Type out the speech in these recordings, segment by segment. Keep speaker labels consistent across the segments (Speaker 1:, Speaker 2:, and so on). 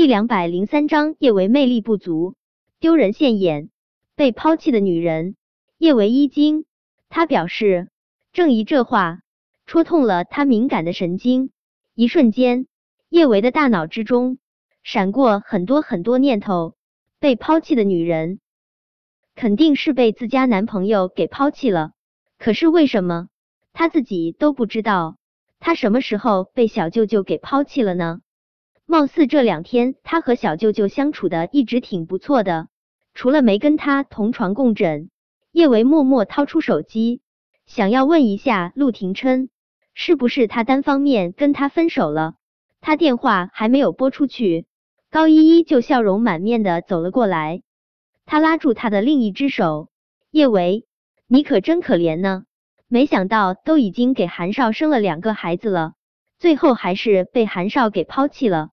Speaker 1: 第两百零三章叶维魅力不足，丢人现眼，被抛弃的女人。叶维一惊，他表示郑怡这话戳痛了他敏感的神经。一瞬间，叶维的大脑之中闪过很多很多念头。被抛弃的女人，肯定是被自家男朋友给抛弃了。可是为什么他自己都不知道？他什么时候被小舅舅给抛弃了呢？貌似这两天他和小舅舅相处的一直挺不错的，除了没跟他同床共枕。叶维默默掏出手机，想要问一下陆廷琛，是不是他单方面跟他分手了？他电话还没有拨出去，高依依就笑容满面的走了过来，他拉住他的另一只手，叶维，你可真可怜呢。没想到都已经给韩少生了两个孩子了，最后还是被韩少给抛弃了。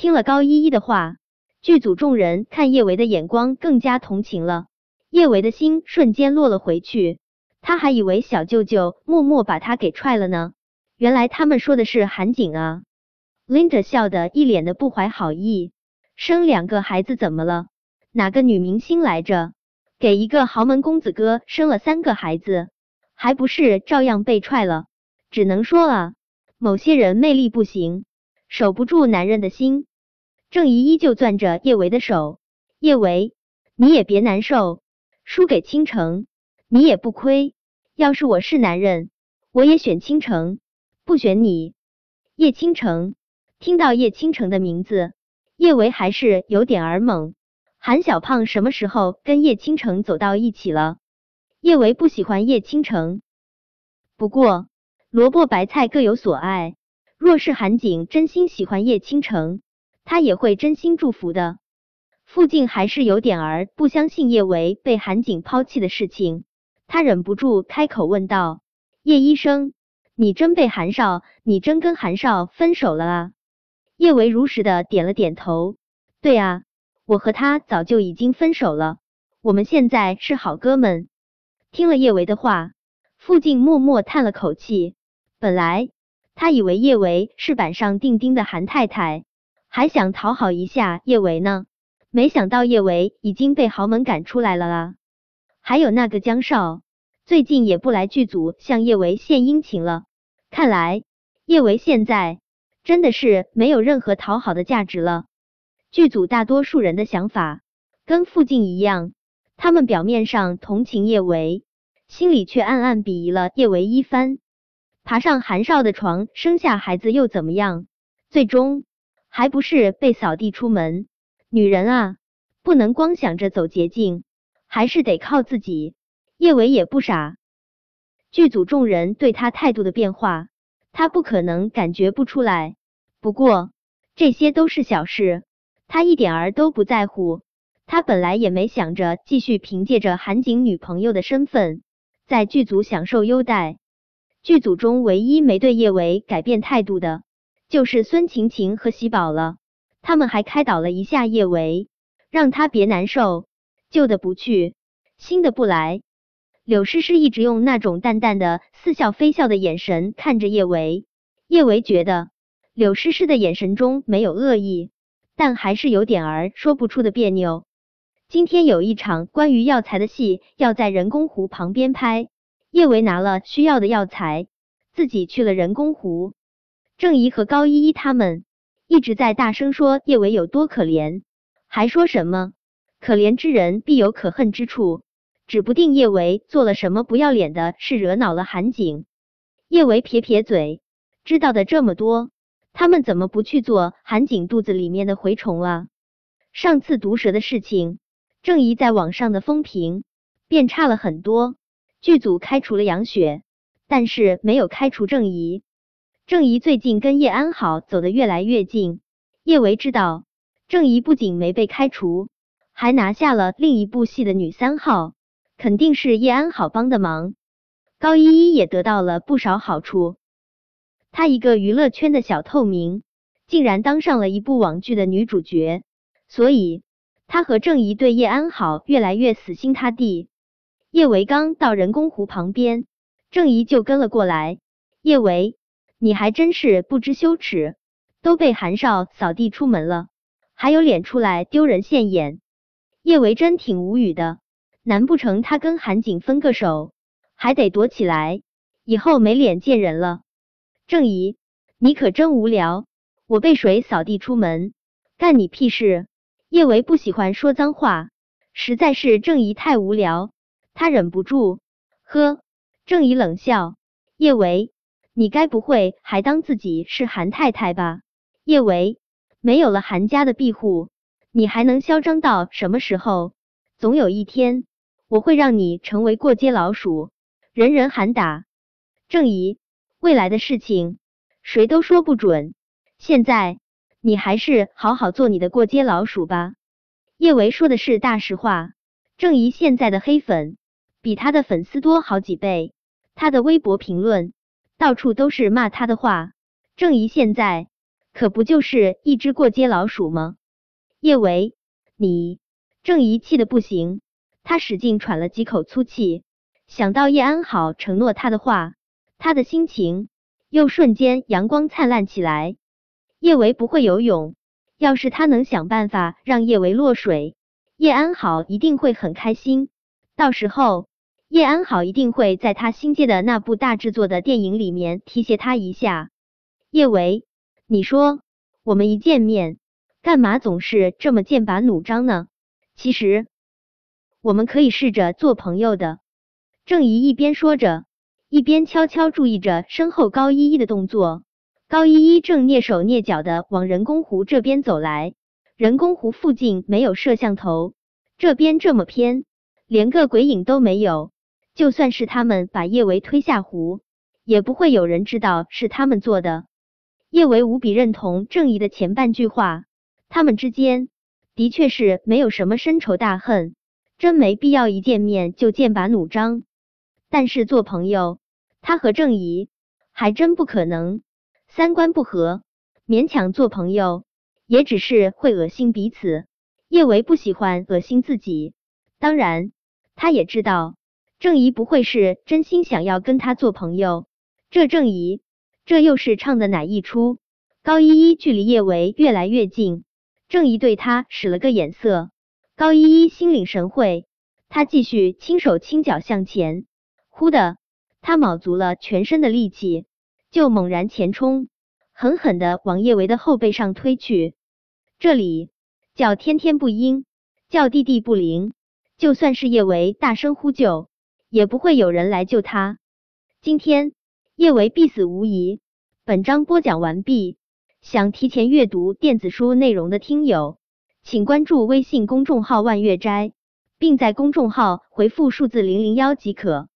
Speaker 1: 听了高依依的话，剧组众人看叶维的眼光更加同情了。叶维的心瞬间落了回去，他还以为小舅舅默默把他给踹了呢，原来他们说的是韩景啊。Linda 笑得一脸的不怀好意，生两个孩子怎么了？哪个女明星来着？给一个豪门公子哥生了三个孩子？还不是照样被踹了，只能说啊，某些人魅力不行，守不住男人的心。郑怡依旧攥着叶维的手，叶维，你也别难受，输给倾城你也不亏。要是我是男人，我也选倾城，不选你。叶倾城，听到叶倾城的名字，叶维还是有点儿懵。韩小胖什么时候跟叶倾城走到一起了？叶维不喜欢叶倾城，不过萝卜白菜各有所爱。若是韩景真心喜欢叶倾城，他也会真心祝福的。傅静还是有点儿不相信叶维被韩景抛弃的事情，他忍不住开口问道：“叶医生，你真被韩少，你真跟韩少分手了啊？”叶维如实的点了点头：“对啊，我和他早就已经分手了，我们现在是好哥们。”听了叶维的话，傅静默默叹了口气。本来他以为叶维是板上钉钉的韩太太，还想讨好一下叶维呢，没想到叶维已经被豪门赶出来了啊！还有那个江少，最近也不来剧组向叶维献殷勤了。看来叶维现在真的是没有任何讨好的价值了。剧组大多数人的想法跟傅静一样。他们表面上同情叶维，心里却暗暗鄙夷了叶维一番。爬上韩少的床，生下孩子又怎么样？最终还不是被扫地出门？女人啊，不能光想着走捷径，还是得靠自己。叶伟也不傻，剧组众人对他态度的变化，他不可能感觉不出来。不过这些都是小事，他一点儿都不在乎。他本来也没想着继续凭借着韩景女朋友的身份在剧组享受优待。剧组中唯一没对叶维改变态度的，就是孙晴晴和喜宝了。他们还开导了一下叶维，让他别难受，旧的不去，新的不来。柳诗诗一直用那种淡淡的似笑非笑的眼神看着叶维，叶维觉得柳诗诗的眼神中没有恶意，但还是有点儿说不出的别扭。今天有一场关于药材的戏，要在人工湖旁边拍。叶维拿了需要的药材，自己去了人工湖。郑怡和高依依他们一直在大声说叶维有多可怜，还说什么可怜之人必有可恨之处，指不定叶维做了什么不要脸的事，惹恼了韩景。叶维撇撇嘴，知道的这么多，他们怎么不去做韩景肚子里面的蛔虫啊？上次毒蛇的事情。郑怡在网上的风评变差了很多，剧组开除了杨雪，但是没有开除郑怡。郑怡最近跟叶安好走得越来越近，叶维知道郑怡不仅没被开除，还拿下了另一部戏的女三号，肯定是叶安好帮的忙。高依依也得到了不少好处，她一个娱乐圈的小透明，竟然当上了一部网剧的女主角，所以。她和郑怡对叶安好越来越死心塌地。叶维刚到人工湖旁边，郑怡就跟了过来。叶维，你还真是不知羞耻，都被韩少扫地出门了，还有脸出来丢人现眼？叶维真挺无语的，难不成他跟韩景分个手，还得躲起来，以后没脸见人了？郑怡，你可真无聊，我被谁扫地出门，干你屁事？叶维不喜欢说脏话，实在是郑怡太无聊，他忍不住。呵，郑怡冷笑，叶维。你该不会还当自己是韩太太吧？叶维，没有了韩家的庇护，你还能嚣张到什么时候？总有一天，我会让你成为过街老鼠，人人喊打。郑怡，未来的事情谁都说不准。现在，你还是好好做你的过街老鼠吧。叶维说的是大实话。郑怡现在的黑粉比他的粉丝多好几倍，他的微博评论。到处都是骂他的话，郑怡现在可不就是一只过街老鼠吗？叶维，你郑怡气的不行，他使劲喘了几口粗气，想到叶安好承诺他的话，他的心情又瞬间阳光灿烂起来。叶维不会游泳，要是他能想办法让叶维落水，叶安好一定会很开心，到时候。叶安好一定会在他新接的那部大制作的电影里面提携他一下。叶维，你说我们一见面，干嘛总是这么剑拔弩张呢？其实我们可以试着做朋友的。郑怡一边说着，一边悄悄注意着身后高依依的动作。高依依正蹑手蹑脚的往人工湖这边走来。人工湖附近没有摄像头，这边这么偏，连个鬼影都没有。就算是他们把叶维推下湖，也不会有人知道是他们做的。叶维无比认同郑怡的前半句话，他们之间的确是没有什么深仇大恨，真没必要一见面就剑拔弩张。但是做朋友，他和郑怡还真不可能，三观不合，勉强做朋友也只是会恶心彼此。叶维不喜欢恶心自己，当然他也知道。郑怡不会是真心想要跟他做朋友，这郑怡这又是唱的哪一出？高依依距离叶维越来越近，郑怡对他使了个眼色，高依依心领神会，他继续轻手轻脚向前，忽的，他卯足了全身的力气，就猛然前冲，狠狠的往叶维的后背上推去。这里叫天天不应，叫地地不灵，就算是叶维大声呼救。也不会有人来救他。今天叶维必死无疑。本章播讲完毕。想提前阅读电子书内容的听友，请关注微信公众号“万月斋”，并在公众号回复数字零零幺即可。